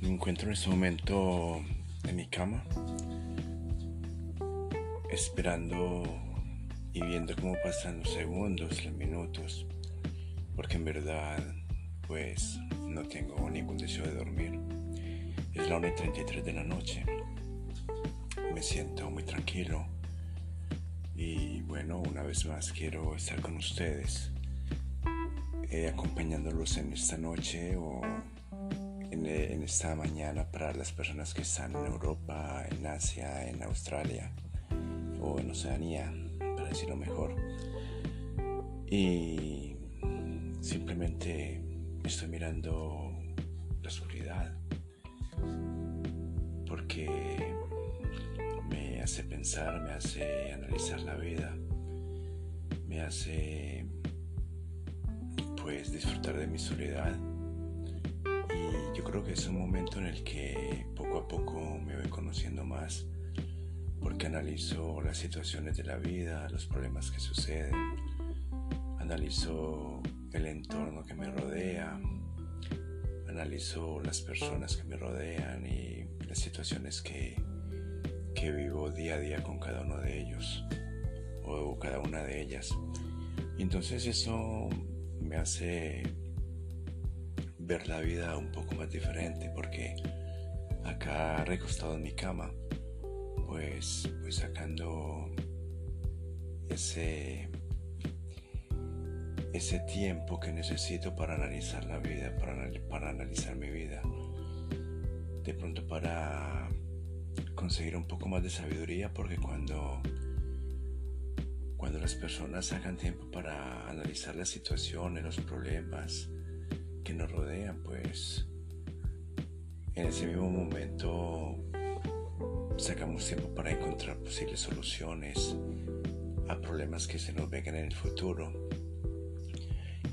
Me encuentro en este momento en mi cama, esperando y viendo cómo pasan los segundos, los minutos, porque en verdad, pues no tengo ningún deseo de dormir. Es la 1 y 33 de la noche. Me siento muy tranquilo y bueno, una vez más quiero estar con ustedes eh, acompañándolos en esta noche o en, eh, en, esta mañana para las personas que están en Europa, en Asia, en Australia o en Oceanía, para decirlo mejor. Y simplemente estoy mirando la oscuridad porque me hace pensar, me hace analizar la vida, me hace pues disfrutar de mi soledad. Creo que es un momento en el que poco a poco me voy conociendo más, porque analizo las situaciones de la vida, los problemas que suceden, analizo el entorno que me rodea, analizo las personas que me rodean y las situaciones que, que vivo día a día con cada uno de ellos o cada una de ellas. Y entonces eso me hace ver la vida un poco más diferente porque acá recostado en mi cama pues pues sacando ese ese tiempo que necesito para analizar la vida para, para analizar mi vida. De pronto para conseguir un poco más de sabiduría porque cuando cuando las personas hagan tiempo para analizar las situaciones, los problemas que nos rodean, pues en ese mismo momento sacamos tiempo para encontrar posibles soluciones a problemas que se nos vengan en el futuro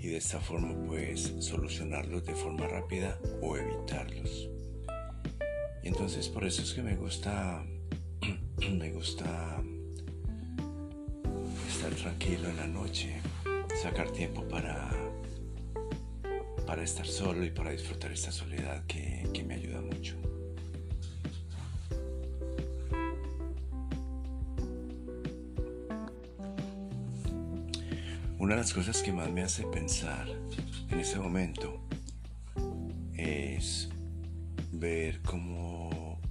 y de esta forma pues solucionarlos de forma rápida o evitarlos. Y entonces por eso es que me gusta me gusta estar tranquilo en la noche, sacar tiempo para, para estar solo y para disfrutar esta soledad que, que me ayuda mucho. Una de las cosas que más me hace pensar en ese momento es ver cómo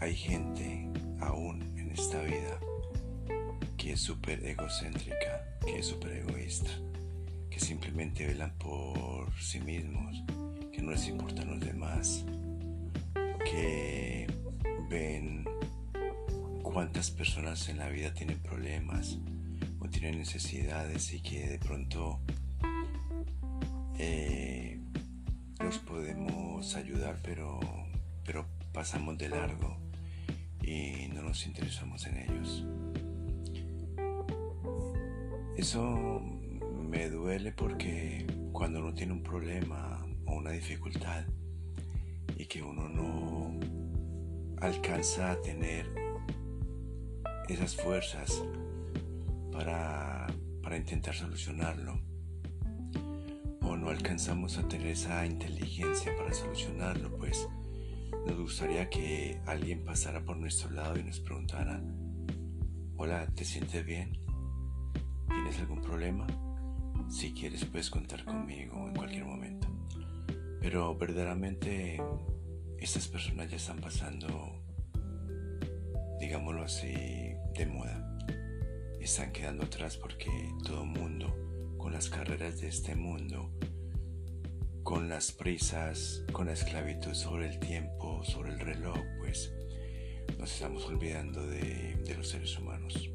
hay gente aún en esta vida que es súper egocéntrica, que es súper egoísta, simplemente velan por sí mismos, que no les importan los demás, que ven cuántas personas en la vida tienen problemas o tienen necesidades y que de pronto eh, los podemos ayudar, pero, pero pasamos de largo y no nos interesamos en ellos. Eso me duele porque cuando uno tiene un problema o una dificultad y que uno no alcanza a tener esas fuerzas para, para intentar solucionarlo o no alcanzamos a tener esa inteligencia para solucionarlo, pues nos gustaría que alguien pasara por nuestro lado y nos preguntara, hola, ¿te sientes bien? ¿Tienes algún problema? Si quieres puedes contar conmigo en cualquier momento. Pero verdaderamente estas personas ya están pasando, digámoslo así, de moda. Están quedando atrás porque todo mundo, con las carreras de este mundo, con las prisas, con la esclavitud sobre el tiempo, sobre el reloj, pues nos estamos olvidando de, los seres humanos.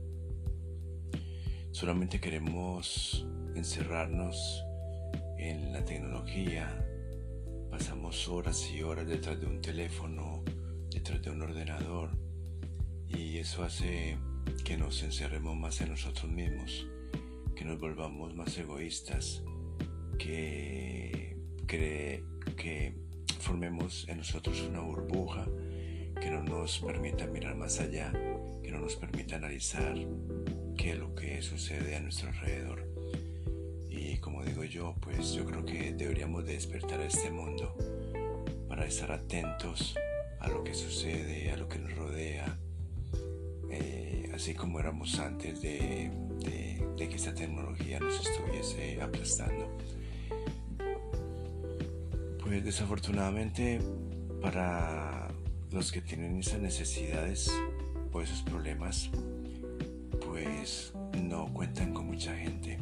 Solamente queremos encerrarnos en la tecnología. Pasamos horas y horas detrás de un teléfono, detrás de un ordenador. Y eso hace que nos encerremos más en nosotros mismos, que nos volvamos más egoístas, que, que formemos en nosotros una burbuja que no nos permita mirar más allá, que no nos permita analizar qué es lo que sucede a nuestro alrededor. Yo, pues yo creo que deberíamos despertar a este mundo para estar atentos a lo que sucede, a lo que nos rodea, eh, así como éramos antes de, de que esta tecnología nos estuviese aplastando. Pues desafortunadamente para los que tienen esas necesidades o esos problemas, pues no cuentan con mucha gente,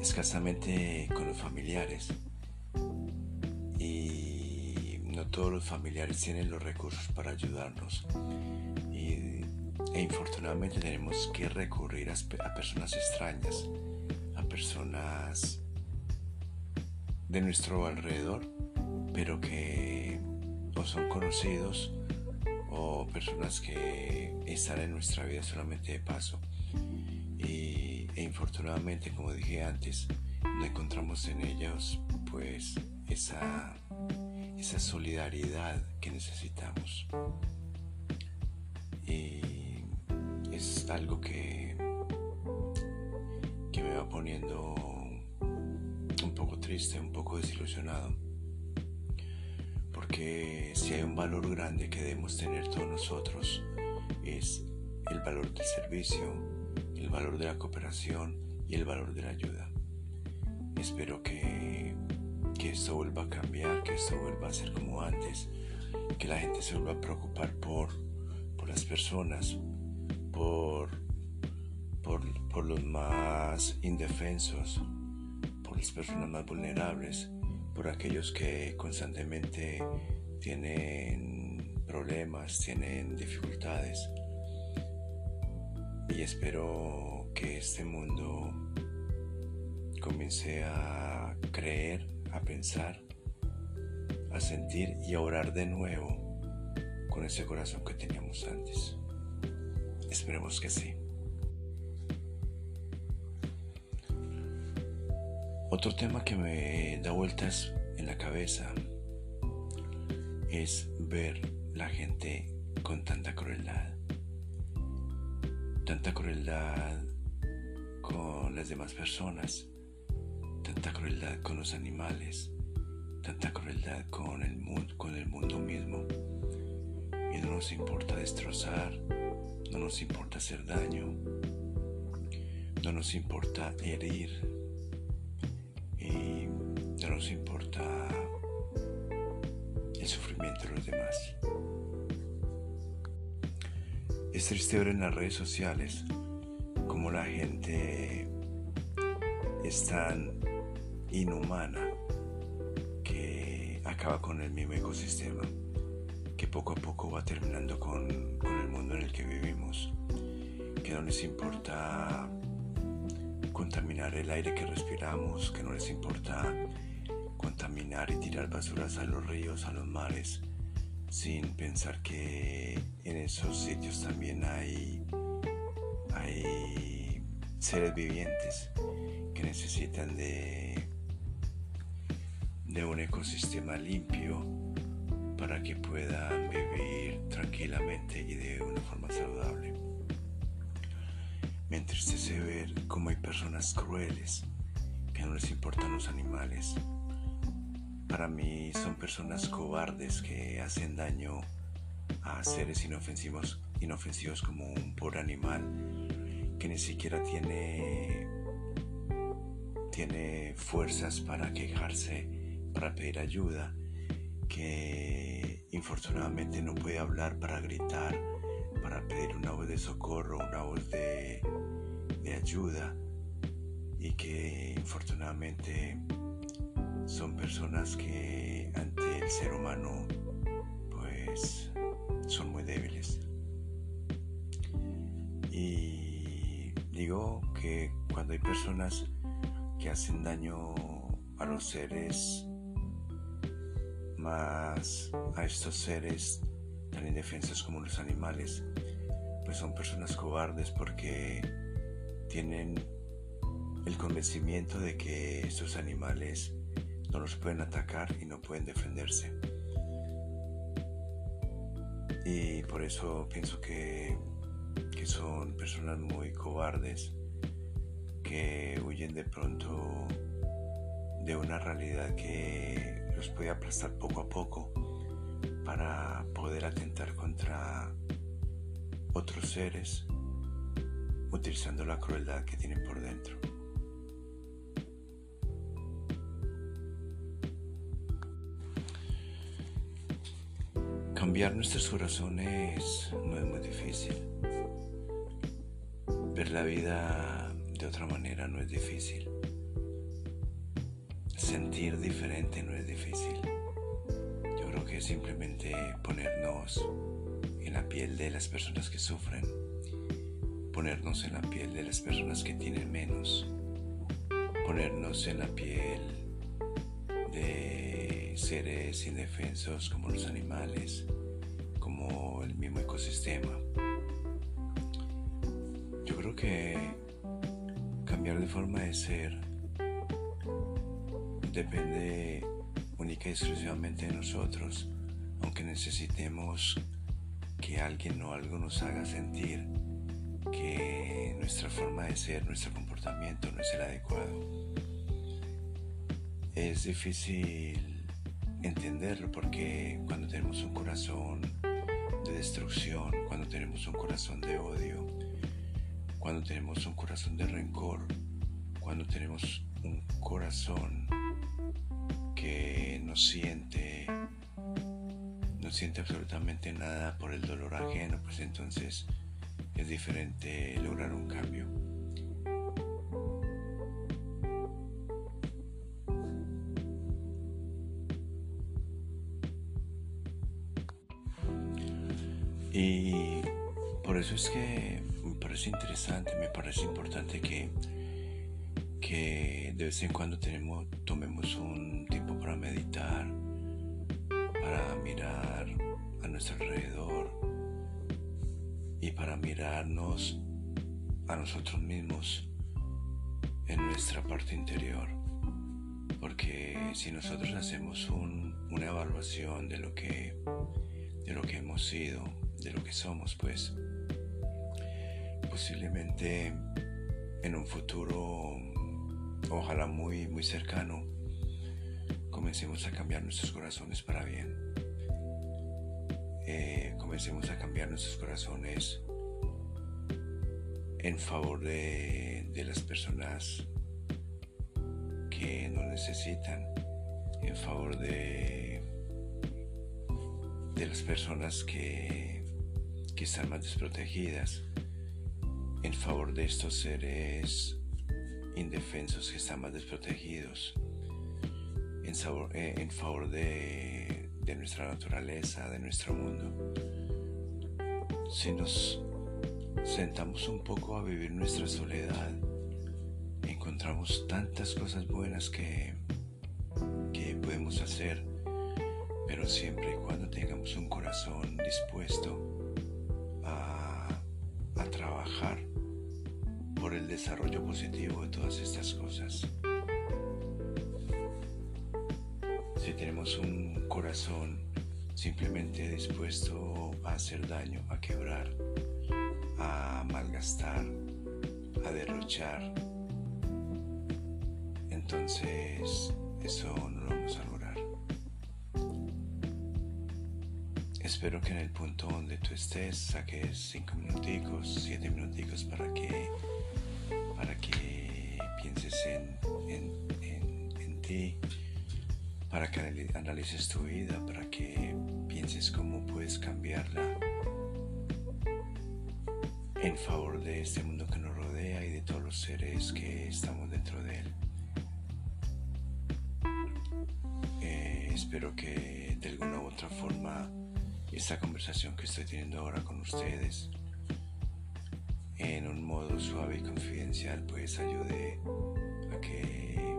escasamente con los familiares. Y no todos los familiares tienen los recursos para ayudarnos. Y, e infortunadamente tenemos que recurrir a, personas extrañas, a personas de nuestro alrededor, pero que o son conocidos o personas que están en nuestra vida solamente de paso. Infortunadamente, como dije antes, no encontramos en ellos pues esa, esa solidaridad que necesitamos. Y es algo que, que me va poniendo un poco triste, un poco desilusionado porque si hay un valor grande que debemos tener todos nosotros es el valor del servicio, el valor de la cooperación y el valor de la ayuda. Espero que, que esto vuelva a cambiar, que esto vuelva a ser como antes, que la gente se vuelva a preocupar por, por las personas, por, por, por los más indefensos, por las personas más vulnerables por aquellos que constantemente tienen problemas, tienen dificultades. Y espero que este mundo comience a creer, a pensar, a sentir y a orar de nuevo con ese corazón que teníamos antes. Esperemos que sí. Otro tema que me da vueltas en la cabeza es ver la gente con tanta crueldad. Tanta crueldad con las demás personas, tanta crueldad con los animales, tanta crueldad con el, mundo, con el mundo mismo. Y no nos importa destrozar, no nos importa hacer daño, no nos importa herir no nos importa el sufrimiento de los demás. Es triste ver en las redes sociales cómo la gente es tan inhumana que acaba con el mismo ecosistema, que poco a poco va terminando con, con el mundo en el que vivimos, que no les importa contaminar el aire que respiramos, que no les importa contaminar y tirar basuras a los ríos, a los mares, sin pensar que en esos sitios también hay, hay seres vivientes que necesitan de, de un ecosistema limpio para que puedan vivir tranquilamente y de una forma saludable. Me entristece ver cómo hay personas crueles que no les importan los animales, para mí son personas cobardes que hacen daño a seres inofensivos, inofensivos como un pobre animal que ni siquiera tiene, tiene fuerzas para quejarse, para pedir ayuda, que infortunadamente no puede hablar para gritar, para pedir una voz de socorro, una voz de, de ayuda y que infortunadamente son personas que ante el ser humano pues son muy débiles. Y digo que cuando hay personas que hacen daño a los seres más a estos seres tan indefensos como los animales, pues son personas cobardes porque tienen el convencimiento de que estos animales no los pueden atacar y no pueden defenderse. Y por eso pienso que, que son personas muy cobardes, que huyen de pronto de una realidad que los puede aplastar poco a poco para poder atentar contra otros seres utilizando la crueldad que tienen por dentro. Cambiar nuestros corazones no es muy difícil. Ver la vida de otra manera no es difícil. Sentir diferente no es difícil. Yo creo que es simplemente ponernos en la piel de las personas que sufren, ponernos en la piel de las personas que tienen menos, ponernos en la piel de seres indefensos como los animales, como el mismo ecosistema. Yo creo que cambiar de forma de ser depende única y exclusivamente de nosotros, aunque necesitemos que alguien o algo nos haga sentir que nuestra forma de ser, nuestro comportamiento no es el adecuado. Es difícil entenderlo porque cuando tenemos un corazón destrucción, cuando tenemos un corazón de odio, cuando tenemos un corazón de rencor, cuando tenemos un corazón que no siente no siente absolutamente nada por el dolor ajeno, pues entonces es diferente lograr un cambio. Y por eso es que me parece interesante, me parece importante que, que de vez en cuando tenemos, tomemos un tiempo para meditar, para mirar a nuestro alrededor y para mirarnos a nosotros mismos en nuestra parte interior. Porque si nosotros hacemos una evaluación de lo que de lo que hemos sido, de lo que somos, pues posiblemente en un futuro, ojalá muy, muy cercano, comencemos a cambiar nuestros corazones para bien. Eh, comencemos a cambiar nuestros corazones en favor de, de las personas que nos necesitan, en favor de, de las personas que, que están más desprotegidas, en favor de estos seres indefensos que están más desprotegidos, en, eh, en favor de, de nuestra naturaleza, de nuestro mundo. Si nos sentamos un poco a vivir nuestra soledad, encontramos tantas cosas buenas que, que podemos hacer, pero siempre y cuando tengamos un corazón dispuesto a, a trabajar por el desarrollo positivo de todas estas cosas. Si tenemos un corazón simplemente dispuesto a hacer daño, a quebrar, a malgastar, a derrochar, entonces eso no lo vamos a lograr. Espero que en el punto donde tú estés saques 5 minuticos, 7 minuticos para que para que pienses en, en, ti, para que analices tu vida, para que pienses cómo puedes cambiarla en favor de este mundo que nos rodea y de todos los seres que estamos dentro de él. Eh, espero que de alguna u otra forma esta conversación que estoy teniendo ahora con ustedes en un modo suave y confidencial pues ayude a que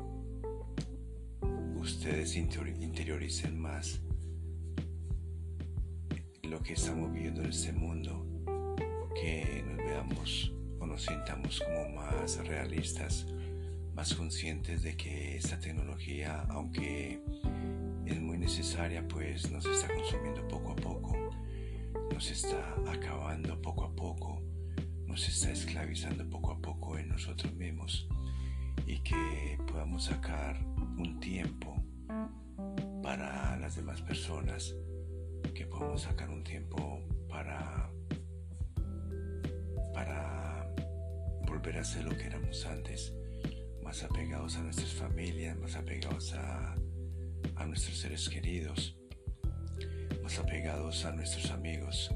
ustedes interioricen más lo que estamos viviendo en este mundo, que nos veamos o nos sintamos como más realistas, más conscientes de que esta tecnología, aunque necesaria, pues nos está consumiendo poco a poco, nos está acabando poco a poco se está esclavizando poco a poco en nosotros mismos y que podamos sacar un tiempo para las demás personas, que podamos sacar un tiempo para para volver a ser lo que éramos antes, más apegados a nuestras familias, más apegados a, a nuestros seres queridos, más apegados a nuestros amigos,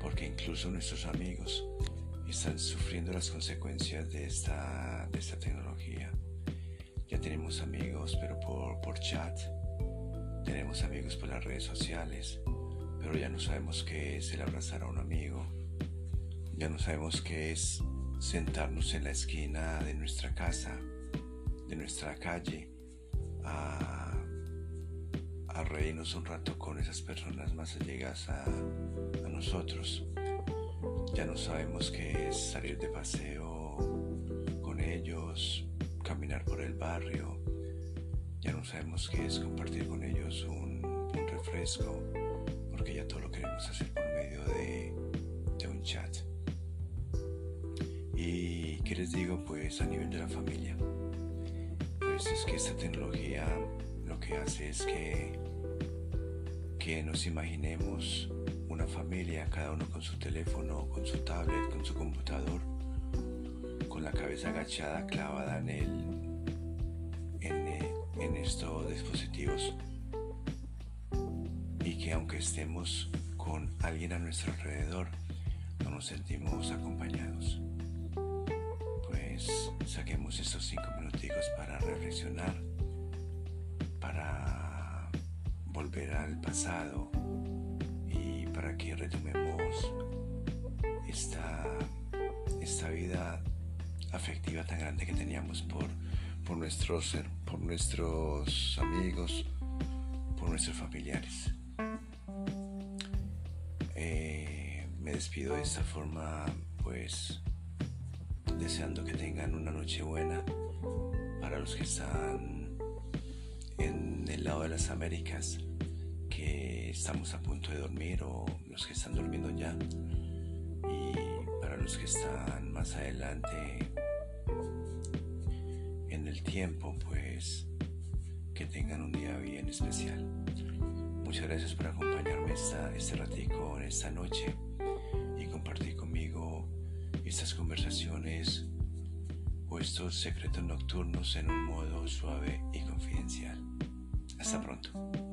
porque incluso nuestros amigos están sufriendo las consecuencias de esta, de esta tecnología. Ya tenemos amigos, pero por, por chat. Tenemos amigos por las redes sociales, pero ya no sabemos qué es el abrazar a un amigo. Ya no sabemos qué es sentarnos en la esquina de nuestra casa, de nuestra calle, a, a reírnos un rato con esas personas más allegadas a, nosotros. Ya no sabemos qué es salir de paseo con ellos, caminar por el barrio. Ya no sabemos qué es compartir con ellos un, un refresco, porque ya todo lo queremos hacer por medio de, de un chat. Y qué les digo, pues a nivel de la familia, pues es que esta tecnología lo que hace es que, que nos imaginemos una familia, cada uno con su teléfono, con su tablet, con su computador, con la cabeza agachada clavada en el en, eh, en estos dispositivos. Y que aunque estemos con alguien a nuestro alrededor no nos sentimos acompañados. Pues saquemos estos cinco minuticos para reflexionar volver al pasado para que retomemos esta, esta vida afectiva tan grande que teníamos por, por, nuestros, por nuestros amigos, por nuestros familiares. Eh, me despido de esta forma, pues deseando que tengan una noche buena para los que están en el lado de las Américas estamos a punto de dormir o los que están durmiendo ya. Y para los que están más adelante en el tiempo, pues que tengan un día bien especial. Muchas gracias por acompañarme esta, este ratico esta noche y compartir conmigo estas conversaciones o estos secretos nocturnos en un modo suave y confidencial. Hasta pronto.